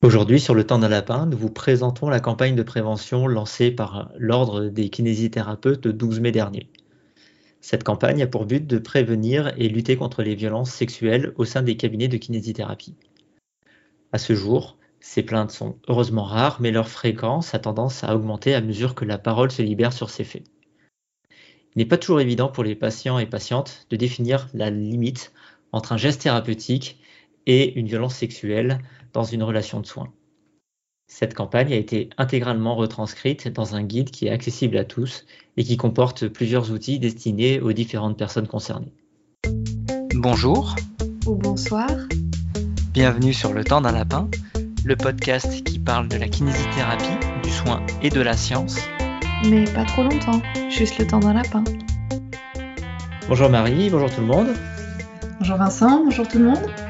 Aujourd'hui, sur le temps d'un lapin, nous vous présentons la campagne de prévention lancée par l'Ordre des kinésithérapeutes le 12 mai dernier. Cette campagne a pour but de prévenir et lutter contre les violences sexuelles au sein des cabinets de kinésithérapie. À ce jour, ces plaintes sont heureusement rares, mais leur fréquence a tendance à augmenter à mesure que la parole se libère sur ces faits. Il n'est pas toujours évident pour les patients et patientes de définir la limite entre un geste thérapeutique et une violence sexuelle dans une relation de soins. Cette campagne a été intégralement retranscrite dans un guide qui est accessible à tous et qui comporte plusieurs outils destinés aux différentes personnes concernées. Bonjour. Ou bonsoir. Bienvenue sur Le Temps d'un Lapin, le podcast qui parle de la kinésithérapie, du soin et de la science. Mais pas trop longtemps, juste le temps d'un lapin. Bonjour Marie, bonjour tout le monde. Bonjour Vincent, bonjour tout le monde.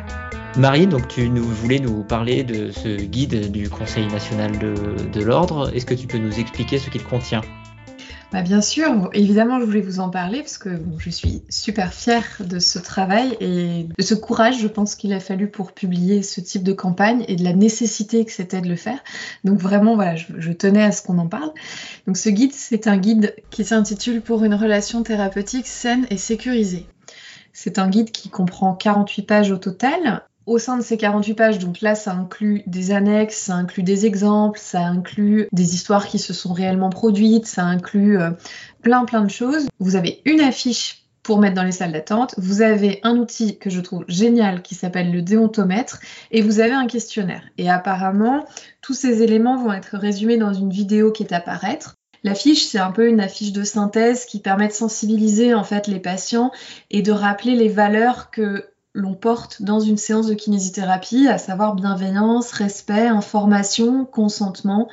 Marie, tu voulais nous parler de ce guide du Conseil national de, l'ordre. Est-ce que tu peux nous expliquer ce qu'il contient? Bah bien sûr, évidemment, je voulais vous en parler parce que je suis super fière de ce travail et de ce courage, je pense qu'il a fallu pour publier ce type de campagne et de la nécessité que c'était de le faire. Donc vraiment, voilà, je, je tenais à ce qu'on en parle. Donc ce guide, c'est un guide qui s'intitule Pour une relation thérapeutique saine et sécurisée. C'est un guide qui comprend 48 pages au total au sein de ces 48 pages, donc là, ça inclut des annexes, ça inclut des exemples, ça inclut des histoires qui se sont réellement produites, ça inclut euh, plein plein de choses. Vous avez une affiche pour mettre dans les salles d'attente, vous avez un outil que je trouve génial qui s'appelle le déontomètre et vous avez un questionnaire. Et apparemment, tous ces éléments vont être résumés dans une vidéo qui est à paraître. L'affiche, c'est un peu une affiche de synthèse qui permet de sensibiliser en fait les patients et de rappeler les valeurs que l'on porte dans une séance de kinésithérapie, à savoir bienveillance, respect, information, consentement,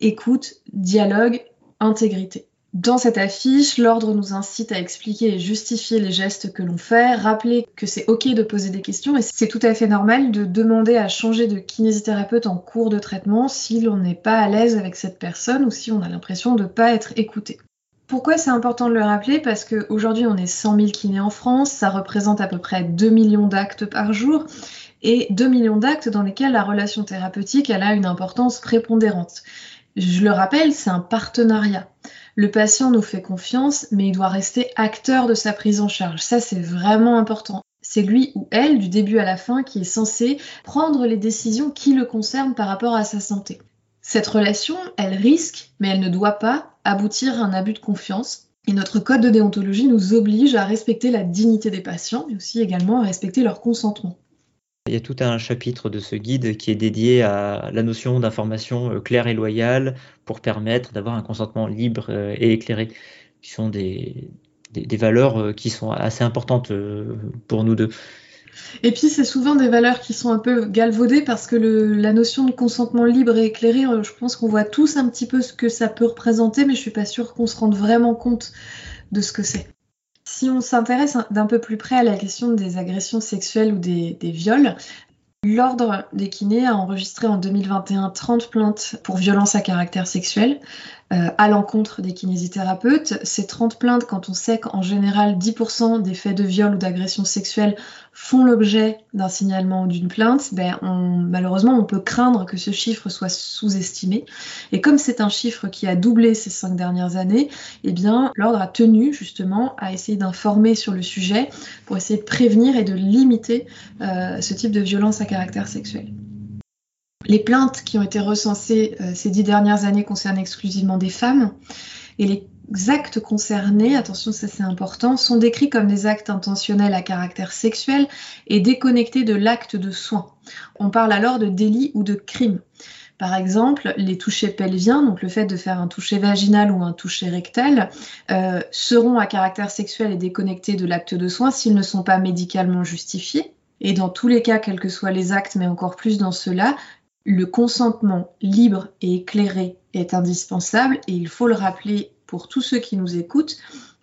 écoute, dialogue, intégrité. Dans cette affiche, l'ordre nous incite à expliquer et justifier les gestes que l'on fait, rappeler que c'est ok de poser des questions et c'est tout à fait normal de demander à changer de kinésithérapeute en cours de traitement si l'on n'est pas à l'aise avec cette personne ou si on a l'impression de ne pas être écouté. Pourquoi c'est important de le rappeler? Parce qu'aujourd'hui, on est 100 000 kinés en France, ça représente à peu près 2 millions d'actes par jour, et 2 millions d'actes dans lesquels la relation thérapeutique elle a une importance prépondérante. Je le rappelle, c'est un partenariat. Le patient nous fait confiance, mais il doit rester acteur de sa prise en charge. Ça, c'est vraiment important. C'est lui ou elle, du début à la fin, qui est censé prendre les décisions qui le concernent par rapport à sa santé. Cette relation, elle risque, mais elle ne doit pas aboutir à un abus de confiance. Et notre code de déontologie nous oblige à respecter la dignité des patients, mais aussi également à respecter leur consentement. Il y a tout un chapitre de ce guide qui est dédié à la notion d'information euh, claire et loyale pour permettre d'avoir un consentement libre euh, et éclairé, qui sont des, des valeurs euh, qui sont assez importantes pour nous deux. Et puis, c'est souvent des valeurs qui sont un peu galvaudées parce que la notion de consentement libre et éclairé, euh, je pense qu'on voit tous un petit peu ce que ça peut représenter, mais je suis pas sûre qu'on se rende vraiment compte de ce que c'est. Si on s'intéresse d'un peu plus près à la question des agressions sexuelles ou des, des viols, L'Ordre des kinés a enregistré en 2021 30 plaintes pour violences à caractère sexuel, euh, à l'encontre des kinésithérapeutes. Ces 30 plaintes, quand on sait qu'en général 10% des faits de viol ou d'agression sexuelle font l'objet d'un signalement ou d'une plainte, ben malheureusement on peut craindre que ce chiffre soit sous-estimé. Et comme c'est un chiffre qui a doublé ces cinq dernières années, eh l'ordre a tenu justement à essayer d'informer sur le sujet pour essayer de prévenir et de limiter euh, ce type de violence à caractère sexuel. Les plaintes qui ont été recensées euh, ces dix dernières années concernent exclusivement des femmes et les actes concernés, attention ça c'est important, sont décrits comme des actes intentionnels à caractère sexuel et déconnectés de l'acte de soin. On parle alors de délit ou de crime. Par exemple, les touchés pelviens, donc le fait de faire un toucher vaginal ou un toucher rectal, euh, seront à caractère sexuel et déconnectés de l'acte de soin s'ils ne sont pas médicalement justifiés. Et dans tous les cas, quels que soient les actes, mais encore plus dans ceux-là, le consentement libre et éclairé est indispensable et il faut le rappeler pour tous ceux qui nous écoutent,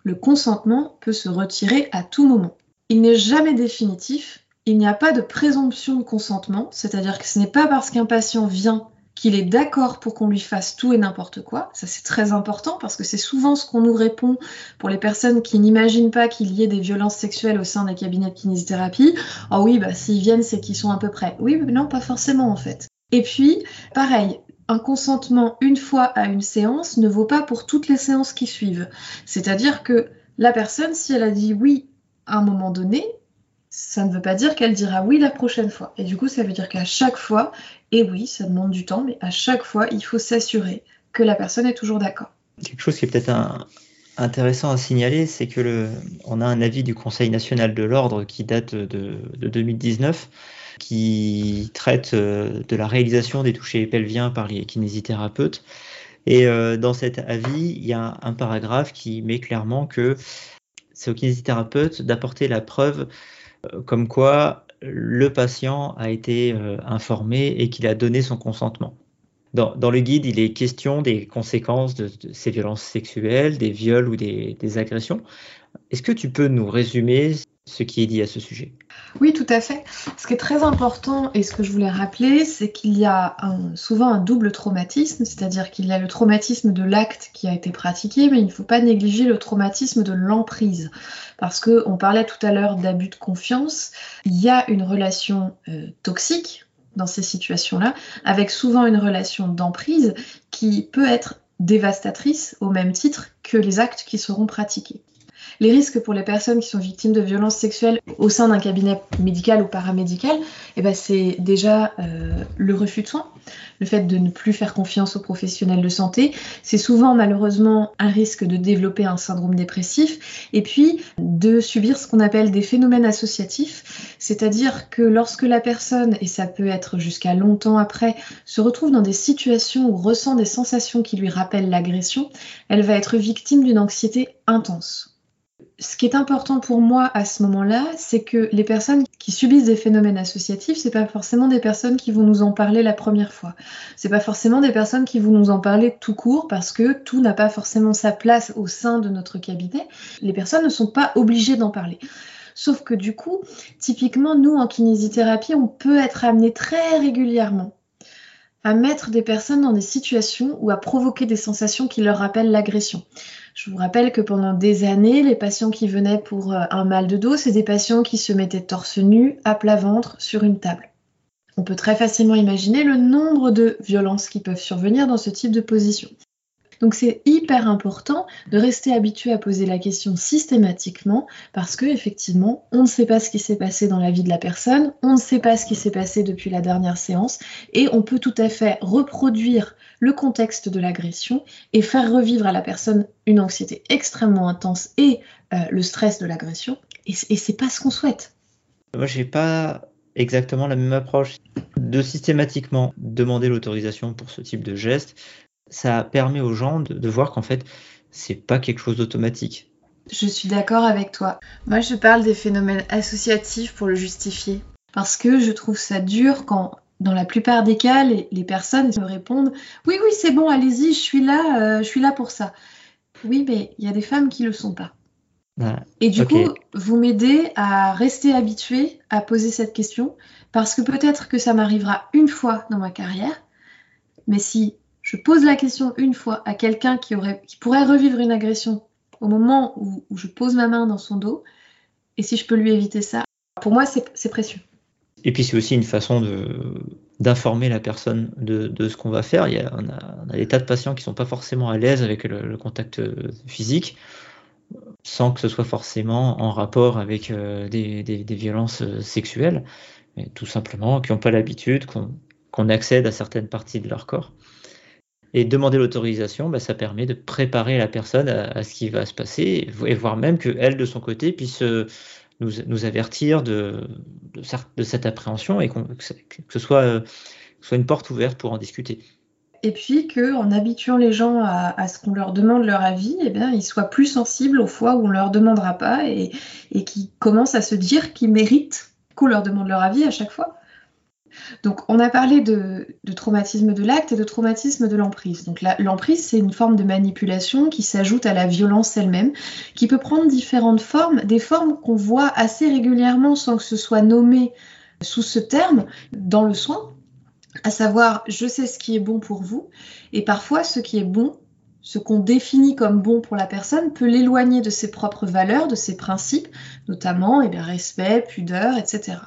le consentement peut se retirer à tout moment. Il n'est jamais définitif, il n'y a pas de présomption de consentement, c'est-à-dire que ce n'est pas parce qu'un patient vient qu'il est d'accord pour qu'on lui fasse tout et n'importe quoi. Ça, c'est très important parce que c'est souvent ce qu'on nous répond pour les personnes qui n'imaginent pas qu'il y ait des violences sexuelles au sein des cabinets de kinésithérapie. Oh oui, bah, s'ils viennent, c'est qu'ils sont à peu près. Oui, mais non, pas forcément en fait. Et puis, pareil, un consentement une fois à une séance ne vaut pas pour toutes les séances qui suivent. C'est-à-dire que la personne, si elle a dit oui à un moment donné, ça ne veut pas dire qu'elle dira oui la prochaine fois. Et du coup, ça veut dire qu'à chaque fois, et oui, ça demande du temps, mais à chaque fois, il faut s'assurer que la personne est toujours d'accord. Quelque chose qui est peut-être intéressant à signaler, c'est que on a un avis du Conseil national de l'ordre qui date de, 2019 qui traite euh, de la réalisation des touchés pelviens par les kinésithérapeutes. Et euh, dans cet avis, il y a un paragraphe qui met clairement que c'est au kinésithérapeute d'apporter la preuve euh, comme quoi le patient a été informé et qu'il a donné son consentement. Dans, le guide, il est question des conséquences de, ces violences sexuelles, des viols ou des, agressions. Est-ce que tu peux nous résumer ce qui est dit à ce sujet? Oui, tout à fait. Ce qui est très important et ce que je voulais rappeler, c'est qu'il y a souvent un double traumatisme, c'est-à-dire qu'il y a le traumatisme de l'acte qui a été pratiqué, mais il ne faut pas négliger le traumatisme de l'emprise. Parce qu'on parlait tout à l'heure d'abus de confiance, il y a une relation euh, toxique dans ces situations-là, avec souvent une relation d'emprise qui peut être dévastatrice au même titre que les actes qui seront pratiqués. Les risques pour les personnes qui sont victimes de violences sexuelles au sein d'un cabinet médical ou paramédical, eh ben c'est déjà euh, le refus de soins, le fait de ne plus faire confiance aux professionnels de santé. C'est souvent malheureusement un risque de développer un syndrome dépressif. Et puis de subir ce qu'on appelle des phénomènes associatifs, c'est-à-dire que lorsque la personne, et ça peut être jusqu'à longtemps après, se retrouve dans des situations ou ressent des sensations qui lui rappellent l'agression, elle va être victime d'une anxiété intense ce qui est important pour moi à ce moment-là, c'est que les personnes qui subissent des phénomènes associatifs, c'est pas forcément des personnes qui vont nous en parler la première fois. C'est pas forcément des personnes qui vont nous en parler tout court parce que tout n'a pas forcément sa place au sein de notre cabinet. Les personnes ne sont pas obligées d'en parler. Sauf que du coup, typiquement, nous en kinésithérapie, on peut être amené très régulièrement à mettre des personnes dans des situations ou à provoquer des sensations qui leur rappellent l'agression. Je vous rappelle que pendant des années, les patients qui venaient pour euh, un mal de dos, c'est des patients qui se mettaient torse nu, à plat ventre, sur une table. On peut très facilement imaginer le nombre de violences qui peuvent survenir dans ce type de position. Donc c'est hyper important de rester habitué à poser la question systématiquement parce que effectivement, on ne sait pas ce qui s'est passé dans la vie de la personne, on ne sait pas ce qui s'est passé depuis la dernière séance et on peut tout à fait reproduire le contexte de l'agression et faire revivre à la personne une anxiété extrêmement intense et euh, le stress de l'agression et, et c'est pas ce qu'on souhaite. Moi, j'ai pas exactement la même approche de systématiquement demander l'autorisation pour ce type de geste ça permet aux gens de, voir qu'en fait, c'est pas quelque chose d'automatique. Je suis d'accord avec toi. Moi, je parle des phénomènes associatifs pour le justifier. Parce que je trouve ça dur quand, dans la plupart des cas, les, personnes me répondent Oui, oui, c'est bon, allez-y, je suis là, euh, je suis là pour ça. Oui, mais il y a des femmes qui le sont pas. Ah, Et du coup, vous m'aidez à rester habitué à poser cette question parce que peut-être que ça m'arrivera une fois dans ma carrière, mais si je pose la question une fois à quelqu'un qui, pourrait revivre une agression au moment où, je pose ma main dans son dos, et si je peux lui éviter ça, pour moi, c'est précieux. Et puis c'est aussi une façon d'informer la personne de, ce qu'on va faire. Il y a, on, a, des tas de patients qui ne sont pas forcément à l'aise avec le, contact physique, sans que ce soit forcément en rapport avec euh, des, violences sexuelles, mais tout simplement qui n'ont pas l'habitude qu'on accède à certaines parties de leur corps. Et demander l'autorisation, bah, ça permet de préparer la personne à, ce qui va se passer, et voire même qu'elle, de son côté, puisse euh, nous, avertir de, cette appréhension et que, ce soit, euh, soit une porte ouverte pour en discuter. Et puis qu'en habituant les gens à, ce qu'on leur demande leur avis, eh bien, ils soient plus sensibles aux fois où on ne leur demandera pas et, et qu'ils commencent à se dire qu'ils méritent qu'on leur demande leur avis à chaque fois. Donc, on a parlé de, traumatisme de l'acte et de traumatisme de l'emprise. Donc, l'emprise, c'est une forme de manipulation qui s'ajoute à la violence elle-même, qui peut prendre différentes formes, des formes qu'on voit assez régulièrement sans que ce soit nommé sous ce terme dans le soin, à savoir je sais ce qui est bon pour vous, et parfois ce qui est bon, ce qu'on définit comme bon pour la personne, peut l'éloigner de ses propres valeurs, de ses principes, notamment eh respect, pudeur, etc.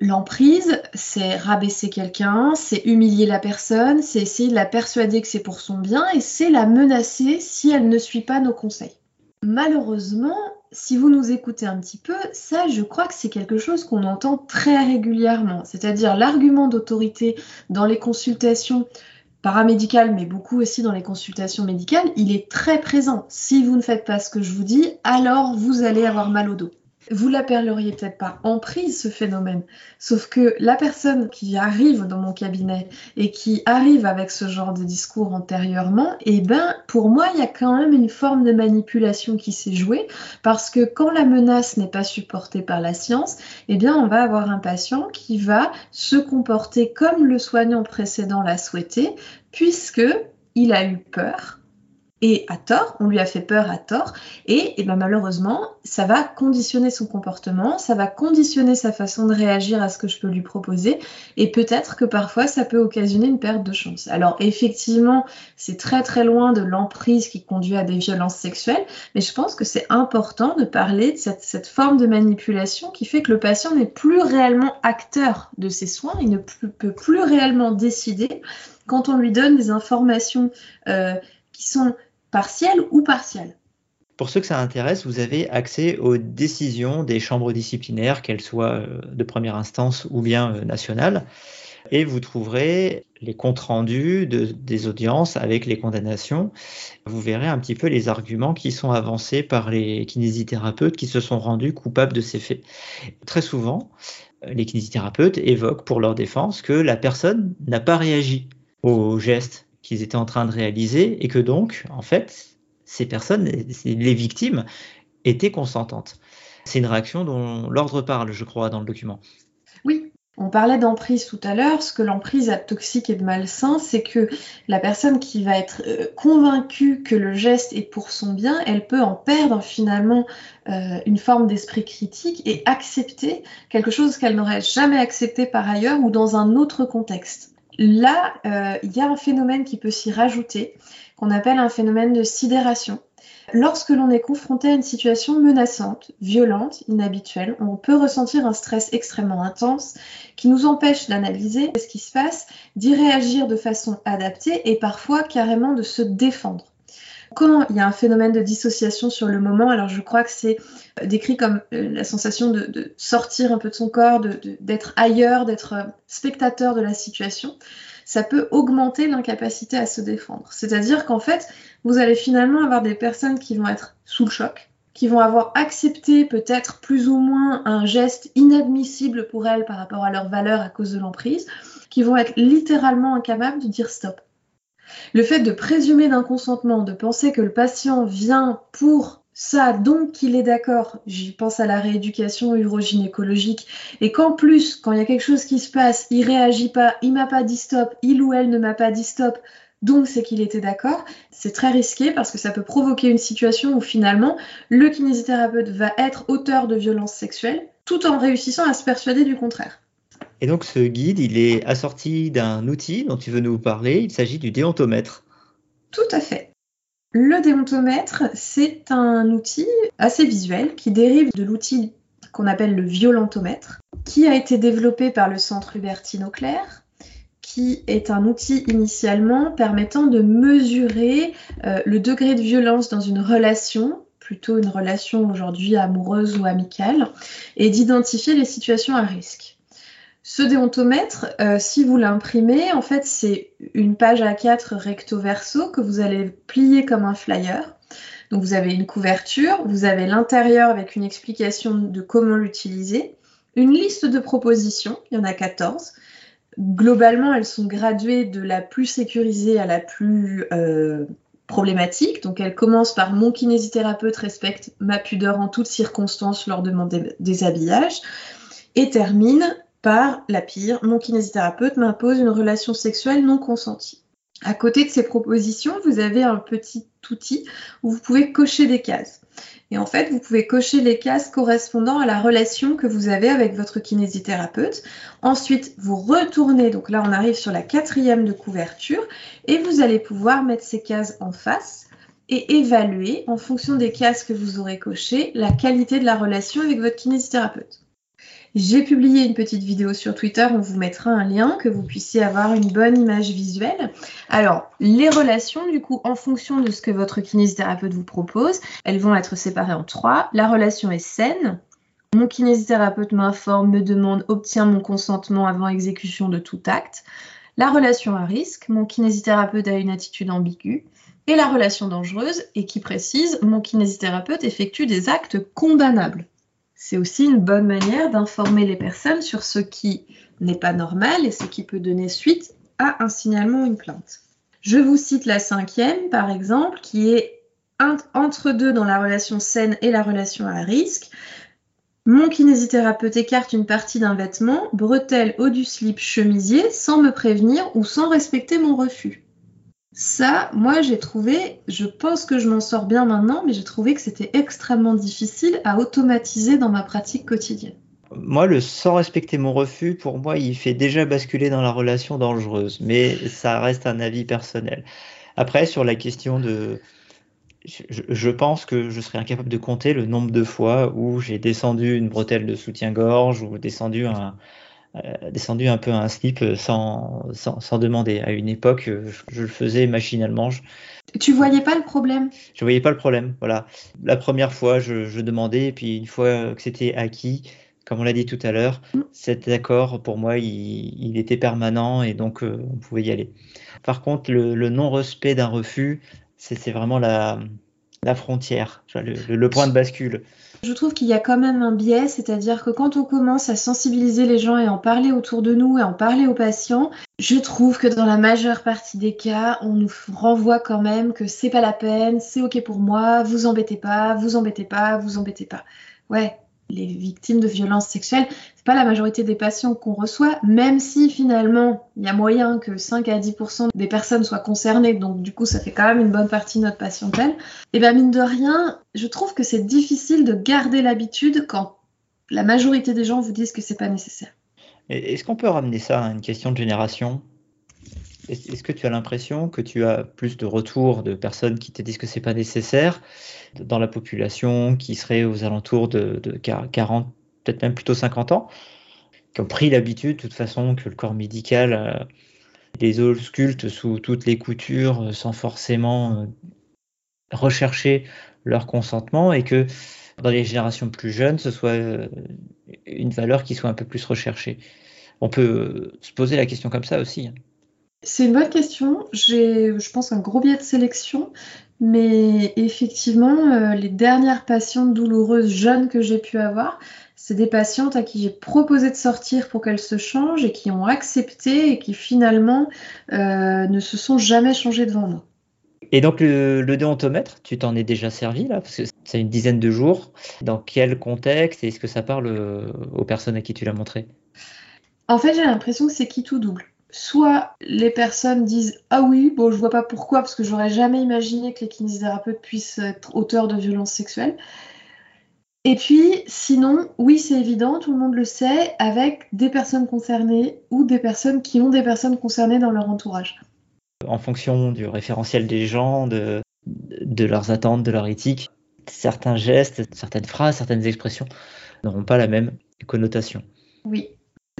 L'emprise, c'est rabaisser quelqu'un, c'est humilier la personne, c'est essayer de la persuader que c'est pour son bien et c'est la menacer si elle ne suit pas nos conseils. Malheureusement, si vous nous écoutez un petit peu, ça, je crois que c'est quelque chose qu'on entend très régulièrement. C'est-à-dire l'argument d'autorité dans les consultations paramédicales, mais beaucoup aussi dans les consultations médicales, il est très présent. Si vous ne faites pas ce que je vous dis, alors vous allez avoir mal au dos vous l'appelleriez peut-être pas en prise ce phénomène, sauf que la personne qui arrive dans mon cabinet et qui arrive avec ce genre de discours antérieurement, eh ben pour moi il y a quand même une forme de manipulation qui s'est jouée parce que quand la menace n'est pas supportée par la science, eh bien on va avoir un patient qui va se comporter comme le soignant précédent l'a souhaité puisque il a eu peur et à tort, on lui a fait peur à tort, et, ben malheureusement, ça va conditionner son comportement, ça va conditionner sa façon de réagir à ce que je peux lui proposer, et peut-être que parfois ça peut occasionner une perte de chance. Alors effectivement, c'est très très loin de l'emprise qui conduit à des violences sexuelles, mais je pense que c'est important de parler de cette, forme de manipulation qui fait que le patient n'est plus réellement acteur de ses soins, il ne peut plus réellement décider quand on lui donne des informations euh, qui sont partielle ou partielle. Pour ceux que ça intéresse, vous avez accès aux décisions des chambres disciplinaires, qu'elles soient euh, de première instance ou bien euh, nationales, et vous trouverez les comptes rendus des audiences avec les condamnations. Vous verrez un petit peu les arguments qui sont avancés par les kinésithérapeutes qui se sont rendus coupables de ces faits. Très souvent, les kinésithérapeutes évoquent pour leur défense que la personne n'a pas réagi aux gestes qu'ils étaient en train de réaliser et que donc, en fait, ces personnes, les victimes, étaient consentantes. C'est une réaction dont l'ordre parle, je crois, dans le document. Oui, on parlait d'emprise tout à l'heure. Ce que l'emprise a de toxique et de malsain, c'est que la personne qui va être euh, convaincue que le geste est pour son bien, elle peut en perdre finalement euh, une forme d'esprit critique et accepter quelque chose qu'elle n'aurait jamais accepté par ailleurs ou dans un autre contexte. Là, euh, il y a un phénomène qui peut s'y rajouter, qu'on appelle un phénomène de sidération. Lorsque l'on est confronté à une situation menaçante, violente, inhabituelle, on peut ressentir un stress extrêmement intense qui nous empêche d'analyser ce qui se passe, d'y réagir de façon adaptée et parfois carrément de se défendre. Quand il y a un phénomène de dissociation sur le moment, alors je crois que c'est euh, décrit comme euh, la sensation de, sortir un peu de son corps, d'être ailleurs, d'être euh, spectateur de la situation, ça peut augmenter l'incapacité à se défendre. C'est-à-dire qu'en fait, vous allez finalement avoir des personnes qui vont être sous le choc, qui vont avoir accepté peut-être plus ou moins un geste inadmissible pour elles par rapport à leur valeur à cause de l'emprise, qui vont être littéralement incapables de dire stop. Le fait de présumer d'un consentement, de penser que le patient vient pour ça, donc qu'il est d'accord, j'y pense à la rééducation urogynécologique, et qu'en plus, quand il y a quelque chose qui se passe, il réagit pas, il m'a pas dit stop, il ou elle ne m'a pas dit stop, donc c'est qu'il était d'accord, c'est très risqué parce que ça peut provoquer une situation où finalement le kinésithérapeute va être auteur de violences sexuelles tout en réussissant à se persuader du contraire. Et donc ce guide, il est assorti d'un outil dont tu veux nous parler, il s'agit du déontomètre. Tout à fait. Le déontomètre, c'est un outil assez visuel qui dérive de l'outil qu'on appelle le violentomètre, qui a été développé par le centre Hubertine Auclair, qui est un outil initialement permettant de mesurer euh, le degré de violence dans une relation plutôt une relation aujourd'hui amoureuse ou amicale, et d'identifier les situations à risque. Ce déontomètre, euh, si vous l'imprimez, en fait, c'est une page A4 recto verso que vous allez plier comme un flyer. Donc vous avez une couverture, vous avez l'intérieur avec une explication de comment l'utiliser, une liste de propositions, il y en a 14. Globalement, elles sont graduées de la plus sécurisée à la plus euh, problématique. Donc elles commencent par mon kinésithérapeute respecte ma pudeur en toutes circonstances lors de mon déshabillage et termine par la pire, mon kinésithérapeute m'impose une relation sexuelle non consentie. À côté de ces propositions, vous avez un petit outil où vous pouvez cocher des cases. Et en fait, vous pouvez cocher les cases correspondant à la relation que vous avez avec votre kinésithérapeute. Ensuite, vous retournez, donc là on arrive sur la quatrième de couverture, et vous allez pouvoir mettre ces cases en face et évaluer, en fonction des cases que vous aurez cochées, la qualité de la relation avec votre kinésithérapeute. J'ai publié une petite vidéo sur Twitter, on vous mettra un lien que vous puissiez avoir une bonne image visuelle. Alors, les relations, du coup, en fonction de ce que votre kinésithérapeute vous propose, elles vont être séparées en trois. La relation est saine. Mon kinésithérapeute m'informe, me demande, obtient mon consentement avant exécution de tout acte. La relation à risque, mon kinésithérapeute a une attitude ambiguë et la relation dangereuse, et qui précise mon kinésithérapeute effectue des actes condamnables. C'est aussi une bonne manière d'informer les personnes sur ce qui n'est pas normal et ce qui peut donner suite à un signalement ou une plainte. Je vous cite la cinquième, par exemple, qui est entre deux dans la relation saine et la relation à risque. Mon kinésithérapeute écarte une partie d'un vêtement, bretelle, haut du slip, chemisier, sans me prévenir ou sans respecter mon refus. Ça, moi, j'ai trouvé, je pense que je m'en sors bien maintenant, mais j'ai trouvé que c'était extrêmement difficile à automatiser dans ma pratique quotidienne. Moi, le sans respecter mon refus, pour moi, il fait déjà basculer dans la relation dangereuse, mais ça reste un avis personnel. Après, sur la question de... Je, pense que je serais incapable de compter le nombre de fois où j'ai descendu une bretelle de soutien-gorge ou descendu un, descendu un peu un slip euh, sans, sans, demander. À une époque, euh, je, le faisais machinalement. Je... Tu voyais pas le problème? Je voyais pas le problème. Voilà. La première fois, je, demandais, et puis une fois que c'était acquis, comme on l'a dit tout à l'heure, mm. cet accord, pour moi, il, était permanent et donc on pouvait y aller. Par contre, le, non-respect d'un refus, c'est vraiment la, la frontière, le point de bascule. Je trouve qu'il y a quand même un biais, c'est-à-dire que quand on commence à sensibiliser les gens et en parler autour de nous et en parler aux patients, je trouve que dans la majeure partie des cas, on nous renvoie quand même que c'est pas la peine, c'est ok pour moi, vous embêtez pas, vous embêtez pas, vous embêtez pas. Ouais, les victimes de violences sexuelles, c'est pas la majorité des patients qu'on reçoit, même si finalement il y a moyen que 5 à 10% des personnes soient concernées, donc du coup ça fait quand même une bonne partie de notre patientèle. Et bien mine de rien, je trouve que c'est difficile de garder l'habitude quand la majorité des gens vous disent que c'est pas nécessaire. Est-ce qu'on peut ramener ça à une question de génération? Est-ce que tu as l'impression que tu as plus de retours de personnes qui te disent que c'est pas nécessaire dans la population qui serait aux alentours de, 40, peut-être même plutôt 50 ans, qui ont pris l'habitude de toute façon que le corps médical euh, les ausculte sous toutes les coutures euh, sans forcément euh, rechercher leur consentement et que dans les générations plus jeunes, ce soit une valeur qui soit un peu plus recherchée? On peut se poser la question comme ça aussi. C'est une bonne question. J'ai, je pense, un gros biais de sélection. Mais effectivement, euh, les dernières patientes douloureuses jeunes que j'ai pu avoir, c'est des patientes à qui j'ai proposé de sortir pour qu'elles se changent et qui ont accepté et qui finalement euh, ne se sont jamais changées devant moi. Et donc le, déontomètre, tu t'en es déjà servi là? Parce que c'est une dizaine de jours. Dans quel contexte? Et est-ce que ça parle euh, aux personnes à qui tu l'as montré? En fait, j'ai l'impression que c'est qui tout double soit les personnes disent ah oui bon je vois pas pourquoi parce que j'aurais jamais imaginé que les kinésithérapeutes puissent être auteurs de violences sexuelles et puis sinon oui c'est évident tout le monde le sait avec des personnes concernées ou des personnes qui ont des personnes concernées dans leur entourage. En fonction du référentiel des gens de, de leurs attentes de leur éthique certains gestes certaines phrases certaines expressions n'auront pas la même connotation. Oui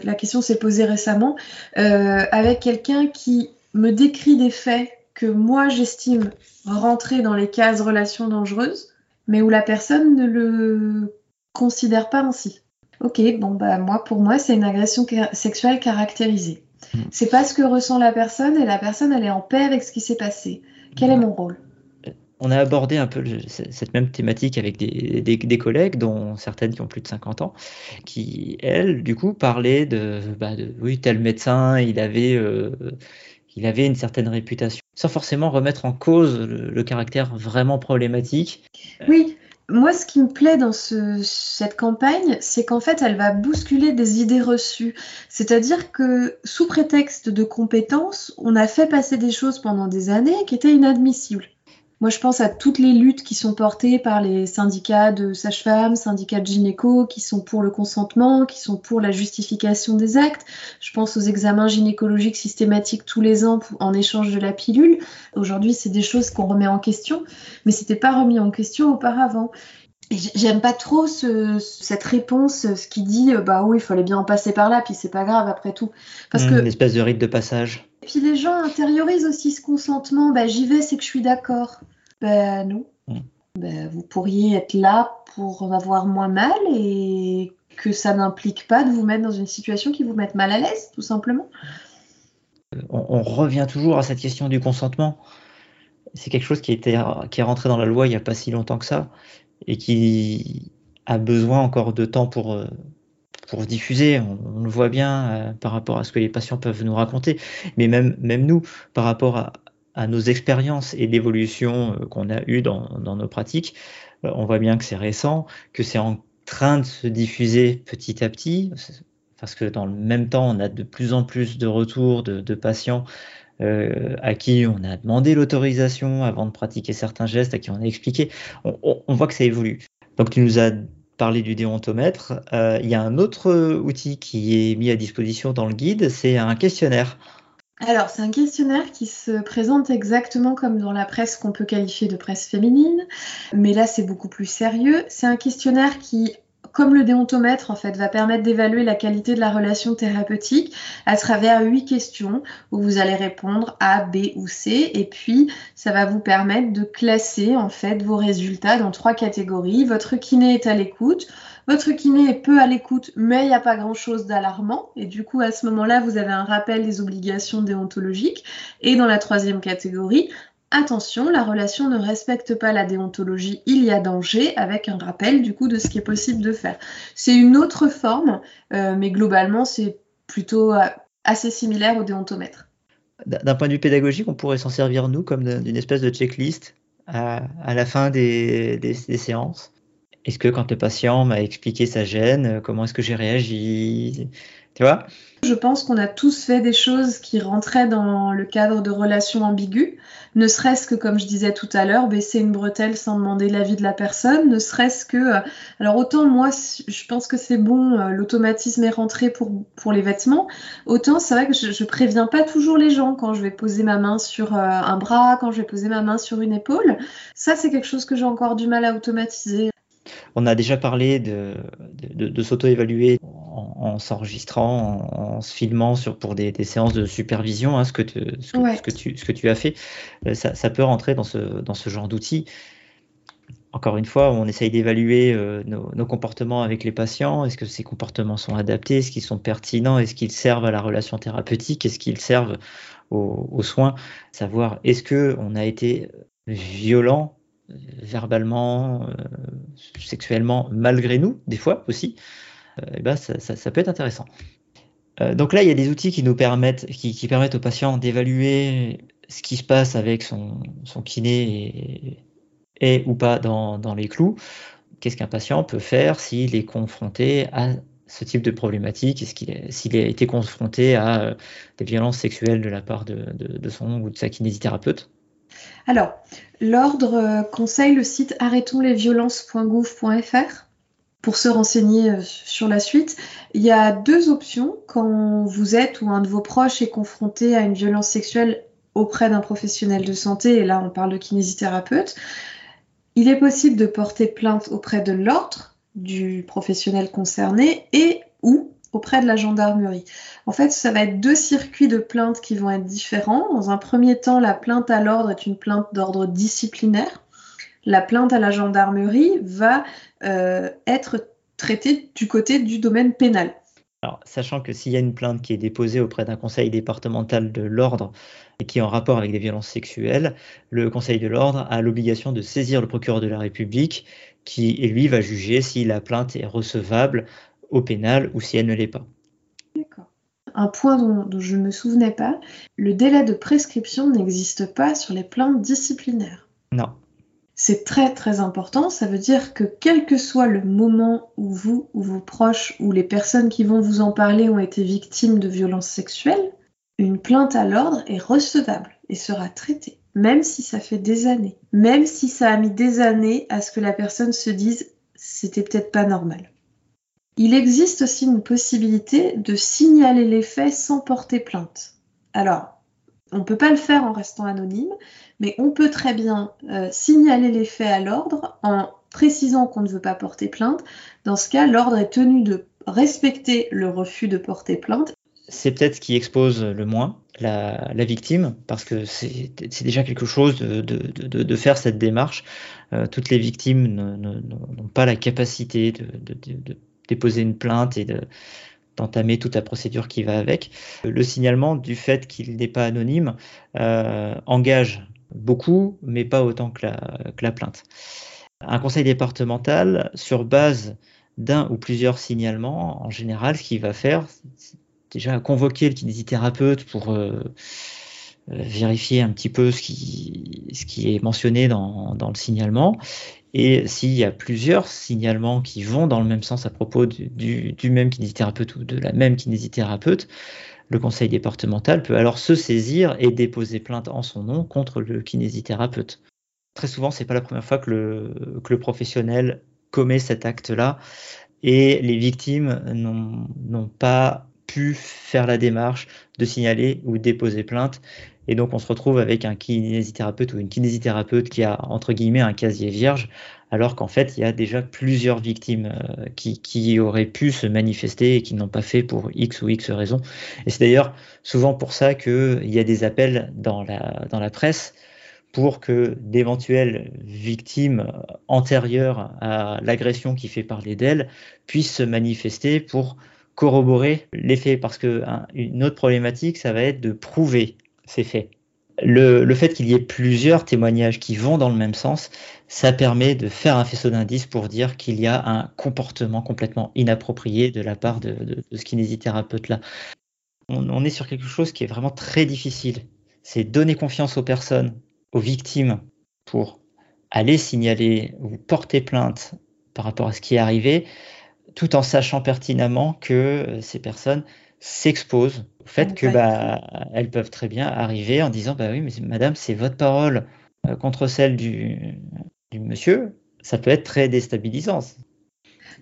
la question s'est posée récemment euh, avec quelqu'un qui me décrit des faits que moi j'estime rentrer dans les cases relations dangereuses, mais où la personne ne le considère pas ainsi. Ok, bon bah moi pour moi c'est une agression sexuelle caractérisée. Hmm. C'est pas ce que ressent la personne et la personne elle est en paix avec ce qui s'est passé. Quel est mon rôle? On a abordé un peu cette même thématique avec des, collègues, dont certaines qui ont plus de 50 ans, qui, elles, du coup, parlaient de, bah, oui, tel médecin, il avait, euh, il avait une certaine réputation, sans forcément remettre en cause le, caractère vraiment problématique. Oui, moi, ce qui me plaît dans cette campagne, c'est qu'en fait, elle va bousculer des idées reçues. C'est-à-dire que, sous prétexte de compétences, on a fait passer des choses pendant des années qui étaient inadmissibles. Moi, je pense à toutes les luttes qui sont portées par les syndicats de sages-femmes, syndicats de gynéco, qui sont pour le consentement, qui sont pour la justification des actes. Je pense aux examens gynécologiques systématiques tous les ans en échange de la pilule. Aujourd'hui, c'est des choses qu'on remet en question, mais c'était pas remis en question auparavant. J'aime pas trop cette réponse, ce qui dit bah oui, il fallait bien en passer par là, puis c'est pas grave après tout. Parce mmh, que une espèce de rite de passage. Et puis les gens intériorisent aussi ce consentement. Bah j'y vais, c'est que je suis d'accord. Bah non. Mmh. Bah, vous pourriez être là pour avoir moins mal et que ça n'implique pas de vous mettre dans une situation qui vous mette mal à l'aise, tout simplement. On, revient toujours à cette question du consentement. C'est quelque chose qui, était, qui est rentré dans la loi il n'y a pas si longtemps que ça et qui a besoin encore de temps pour, euh, pour diffuser. On, le voit bien euh, par rapport à ce que les patients peuvent nous raconter, mais même, même nous, par rapport à, à nos expériences et l'évolution euh, qu'on a eue dans, nos pratiques, on voit bien que c'est récent, que c'est en train de se diffuser petit à petit, parce que dans le même temps, on a de plus en plus de retours de, patients euh, à qui on a demandé l'autorisation avant de pratiquer certains gestes, à qui on a expliqué. On, voit que ça évolue. Donc tu nous as parlé du déontomètre. Euh, il y a un autre outil qui est mis à disposition dans le guide, c'est un questionnaire. Alors, c'est un questionnaire qui se présente exactement comme dans la presse qu'on peut qualifier de presse féminine, mais là c'est beaucoup plus sérieux. C'est un questionnaire qui comme le déontomètre, en fait, va permettre d'évaluer la qualité de la relation thérapeutique à travers huit questions où vous allez répondre A, B ou C. Et puis, ça va vous permettre de classer, en fait, vos résultats dans trois catégories. Votre kiné est à l'écoute. Votre kiné est peu à l'écoute, mais il n'y a pas grand-chose d'alarmant. Et du coup, à ce moment-là, vous avez un rappel des obligations déontologiques. Et dans la troisième catégorie, attention, la relation ne respecte pas la déontologie, il y a danger, avec un rappel du coup de ce qui est possible de faire. C'est une autre forme, euh, mais globalement c'est plutôt euh, assez similaire au déontomètre. D'un point de vue pédagogique, on pourrait s'en servir nous comme d'une espèce de checklist à, la fin des, des séances. Est-ce que quand le patient m'a expliqué sa gêne, comment est-ce que j'ai réagi Tu vois? Je pense qu'on a tous fait des choses qui rentraient dans le cadre de relations ambiguës, ne serait-ce que, comme je disais tout à l'heure, baisser une bretelle sans demander l'avis de la personne, ne serait-ce que... Euh, alors autant moi, je pense que c'est bon, euh, l'automatisme est rentré pour, pour les vêtements, autant c'est vrai que je, je préviens pas toujours les gens quand je vais poser ma main sur euh, un bras, quand je vais poser ma main sur une épaule. Ça, c'est quelque chose que j'ai encore du mal à automatiser. On a déjà parlé de, de, s'auto-évaluer en, s'enregistrant, en, se filmant sur, pour des, séances de supervision, hein, ce, que ce, que, tu, ce que tu as fait. Euh, ça, peut rentrer dans ce, dans ce genre d'outils. Encore une fois, on essaye d'évaluer euh, nos, comportements avec les patients. Est-ce que ces comportements sont adaptés? Est-ce qu'ils sont pertinents? Est-ce qu'ils servent à la relation thérapeutique? Est-ce qu'ils servent aux, aux soins? Savoir est-ce qu'on a été violent verbalement, euh, sexuellement, malgré nous, des fois aussi, euh, eh ben ça, peut être intéressant. Euh, donc là, il y a des outils qui nous permettent, qui, permettent au patient d'évaluer ce qui se passe avec son, kiné et, ou pas dans, les clous. Qu'est-ce qu'un patient peut faire s'il est confronté à ce type de problématique? S'il a été confronté à des violences sexuelles de la part de, de, de son ou de sa kinésithérapeute? Alors, l'ordre euh, conseille le site arrêtonslesviolences.gouv.fr pour se renseigner euh, sur la suite. Il y a deux options quand vous êtes ou un de vos proches est confronté à une violence sexuelle auprès d'un professionnel de santé, et là on parle de kinésithérapeute. Il est possible de porter plainte auprès de l'ordre du professionnel concerné et ou auprès de la gendarmerie. En fait, ça va être deux circuits de plainte qui vont être différents. Dans un premier temps, la plainte à l'ordre est une plainte d'ordre disciplinaire. La plainte à la gendarmerie va euh, être traitée du côté du domaine pénal. Sachant que s'il y a une plainte qui est déposée auprès d'un conseil départemental de l'ordre et qui est en rapport avec des violences sexuelles, le conseil de l'ordre a l'obligation de saisir le procureur de la République qui, lui, va juger si la plainte est recevable au pénal ou si elle ne l'est pas. D'accord. Un point dont, je ne me souvenais pas, le délai de prescription n'existe pas sur les plaintes disciplinaires. Non. C'est très très important, ça veut dire que quel que soit le moment où vous ou vos proches ou les personnes qui vont vous en parler ont été victimes de violences sexuelles, une plainte à l'ordre est recevable et sera traitée, même si ça fait des années, même si ça a mis des années à ce que la personne se dise c'était peut-être pas normal. Il existe aussi une possibilité de signaler les faits sans porter plainte. Alors, on ne peut pas le faire en restant anonyme, mais on peut très bien euh, signaler les faits à l'ordre en précisant qu'on ne veut pas porter plainte, dans ce cas, l'ordre est tenu de respecter le refus de porter plainte. C'est peut-être ce qui expose le moins la, victime, parce que c'est déjà quelque chose de, faire cette démarche. Euh, toutes les victimes n'ont pas la capacité de, déposer une plainte et d'entamer toute la procédure qui va avec. Le signalement du fait qu'il n'est pas anonyme euh, engage beaucoup, mais pas autant que la plainte. Un conseil départemental, sur base d'un ou plusieurs signalements, en général, ce qu'il va faire, c'est déjà convoquer le kinésithérapeute pour euh, vérifier un petit peu ce qui, ce est mentionné dans, le signalement. Et s'il y a plusieurs signalements qui vont dans le même sens à propos du, même kinésithérapeute ou de la même kinésithérapeute, le conseil départemental peut alors se saisir et déposer plainte en son nom contre le kinésithérapeute. Très souvent, c'est pas la première fois que le professionnel commet cet acte-là et les victimes n'ont pas pu faire la démarche de signaler ou déposer plainte. Et donc on se retrouve avec un kinésithérapeute ou une kinésithérapeute qui a entre guillemets un casier vierge, alors qu'en fait il y a déjà plusieurs victimes euh, qui, auraient pu se manifester et qui n'ont pas fait pour X ou X raisons. Et c'est d'ailleurs souvent pour ça qu'il y a des appels dans la, dans la presse pour que d'éventuelles victimes antérieures à l'agression qui fait parler d'elles puissent se manifester pour corroborer les faits. Parce que une autre problématique, ça va être de prouver ces faits. Le, fait qu'il y ait plusieurs témoignages qui vont dans le même sens, ça permet de faire un faisceau d'indices pour dire qu'il y a un comportement complètement inapproprié de la part de, ce kinésithérapeute-là. On, est sur quelque chose qui est vraiment très difficile. C'est donner confiance aux personnes aux victimes pour aller signaler ou porter plainte par rapport à ce qui est arrivé, tout en sachant pertinemment que ces personnes s'exposent au fait que bah, elles peuvent très bien arriver en disant bah oui mais madame c'est votre parole euh, contre celle du, du monsieur. Ça peut être très déstabilisant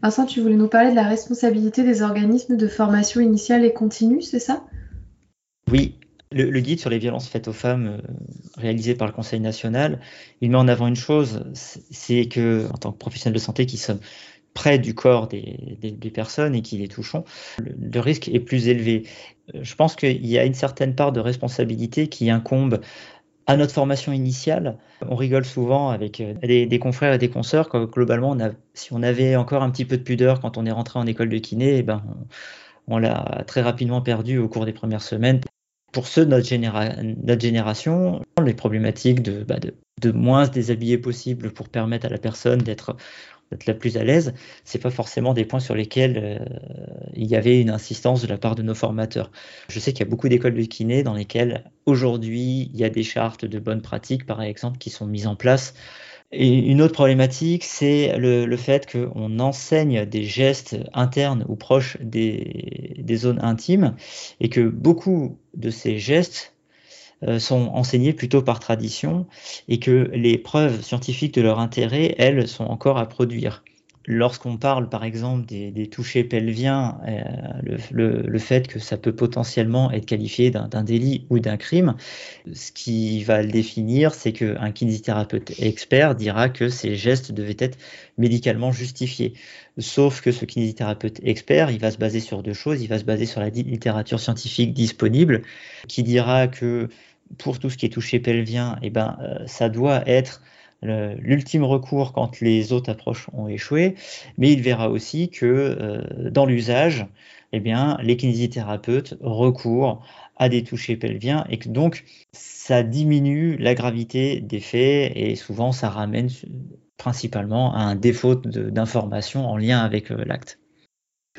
Vincent tu voulais nous parler de la responsabilité des organismes de formation initiale et continue c'est ça? Oui. Le, guide sur les violences faites aux femmes, euh, réalisé par le Conseil national, il met en avant une chose, c'est que, en tant que professionnel de santé qui sommes près du corps des, personnes et qui les touchons, le, risque est plus élevé. Euh, je pense qu'il y a une certaine part de responsabilité qui incombe à notre formation initiale. On rigole souvent avec euh, des, confrères et des consoeurs, que globalement, si on avait encore un petit peu de pudeur quand on est rentré en école de kiné, eh ben, on l'a très rapidement perdu au cours des premières semaines pour ceux de notre, génération, les problématiques bah, de, de, moins se déshabiller possible pour permettre à la personne d'être la plus à l'aise, c'est pas forcément des points sur lesquels euh, il y avait une insistance de la part de nos formateurs. Je sais qu'il y a beaucoup d'écoles de kiné dans lesquelles aujourd'hui il y a des chartes de bonnes pratiques, par exemple, qui sont mises en place et une autre problématique, c'est le, fait qu'on enseigne des gestes internes ou proches des, zones intimes et que beaucoup de ces gestes sont enseignés plutôt par tradition et que les preuves scientifiques de leur intérêt, elles, sont encore à produire lorsqu'on parle par exemple des, des touchés pelviens, euh, le, fait que ça peut potentiellement être qualifié d'un délit ou d'un crime, ce qui va le définir, c'est qu'un kinésithérapeute expert dira que ces gestes devaient être médicalement justifiés. Sauf que ce kinésithérapeute expert, il va se baser sur deux choses. Il va se baser sur la littérature scientifique disponible, qui dira que pour tout ce qui est touché pelvien, eh ben, euh, ça doit être l'ultime recours quand les autres approches ont échoué, mais il verra aussi que euh, dans l'usage, eh bien, les kinésithérapeutes recourent à des touchés pelviens et que donc ça diminue la gravité des faits et souvent ça ramène principalement à un défaut d'information en lien avec euh, l'acte.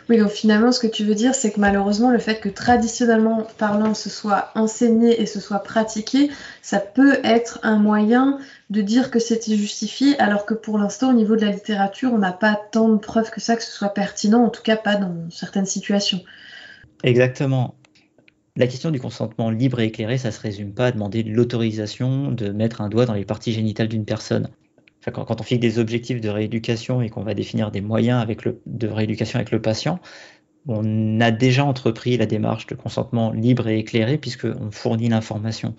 Oui, donc finalement, ce que tu veux dire, c'est que malheureusement, le fait que traditionnellement parlant, ce soit enseigné et ce soit pratiqué, ça peut être un moyen de dire que c'était justifié, alors que pour l'instant, au niveau de la littérature, on n'a pas tant de preuves que ça que ce soit pertinent, en tout cas pas dans certaines situations. Exactement. La question du consentement libre et éclairé, ça se résume pas à demander l'autorisation de mettre un doigt dans les parties génitales d'une personne quand, on fixe des objectifs de rééducation et qu'on va définir des moyens avec le, de rééducation avec le patient, on a déjà entrepris la démarche de consentement libre et éclairé puisqu'on fournit l'information.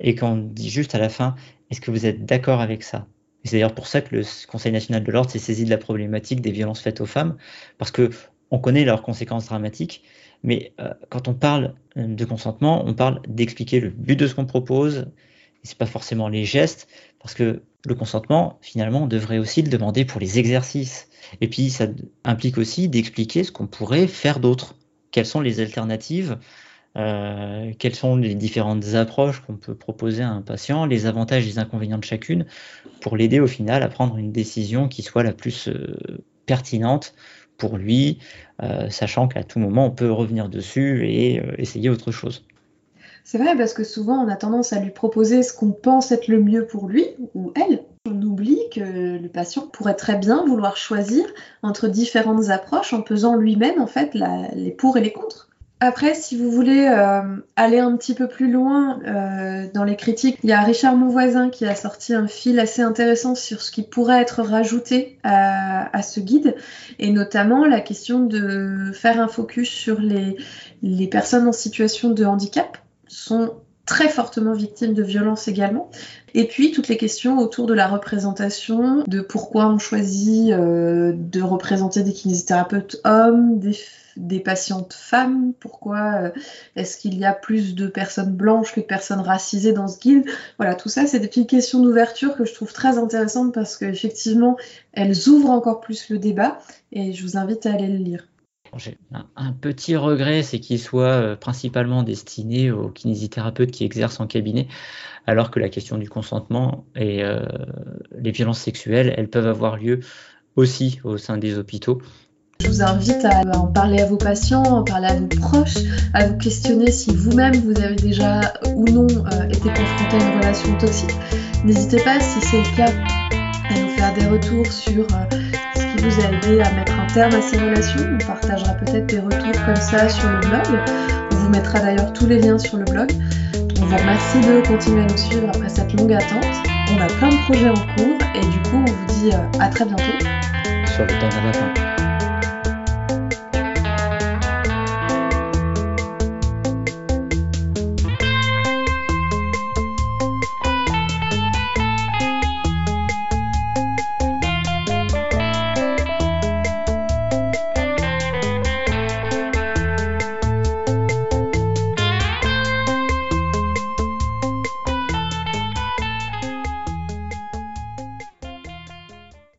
Et qu'on dit juste à la fin, est-ce que vous êtes d'accord avec ça? C'est d'ailleurs pour ça que le Conseil national de l'ordre s'est saisi de la problématique des violences faites aux femmes, parce que on connaît leurs conséquences dramatiques, mais euh, quand on parle de consentement, on parle d'expliquer le but de ce qu'on propose, c'est pas forcément les gestes, parce que le consentement, finalement, on devrait aussi le demander pour les exercices. Et puis, ça implique aussi d'expliquer ce qu'on pourrait faire d'autre. Quelles sont les alternatives euh, Quelles sont les différentes approches qu'on peut proposer à un patient Les avantages et les inconvénients de chacune pour l'aider au final à prendre une décision qui soit la plus euh, pertinente pour lui, euh, sachant qu'à tout moment, on peut revenir dessus et essayer autre chose. C'est vrai parce que souvent on a tendance à lui proposer ce qu'on pense être le mieux pour lui ou elle. On oublie que le patient pourrait très bien vouloir choisir entre différentes approches en pesant lui-même en fait les pour et les contre. Après, si vous voulez euh, aller un petit peu plus loin euh, dans les critiques, il y a Richard Monvoisin qui a sorti un fil assez intéressant sur ce qui pourrait être rajouté à, ce guide, et notamment la question de faire un focus sur les personnes en situation de handicap sont très fortement victimes de violences également. Et puis toutes les questions autour de la représentation, de pourquoi on choisit euh, de représenter des kinésithérapeutes hommes, des, patientes femmes, pourquoi euh, est-ce qu'il y a plus de personnes blanches que de personnes racisées dans ce guide? Voilà, tout ça, c'est des petites questions d'ouverture que je trouve très intéressantes parce qu'effectivement, elles ouvrent encore plus le débat et je vous invite à aller le lire. J'ai un, petit regret, c'est qu'il soit euh, principalement destiné aux kinésithérapeutes qui exercent en cabinet, alors que la question du consentement et euh, les violences sexuelles, elles peuvent avoir lieu aussi au sein des hôpitaux. Je vous invite à en parler à vos patients, à en parler à vos proches, à vous questionner si vous-même vous avez déjà ou non euh, été confronté à une relation toxique. N'hésitez pas, si c'est le cas, à nous faire des retours sur vous a aidé à mettre un terme à ces relations. On partagera peut-être des retours comme ça sur le blog. On vous mettra d'ailleurs tous les liens sur le blog. On vous remercie de continuer à nous suivre après cette longue attente. On a plein de projets en cours et du coup on vous dit euh, à très bientôt. Sur le temps d'un lapin.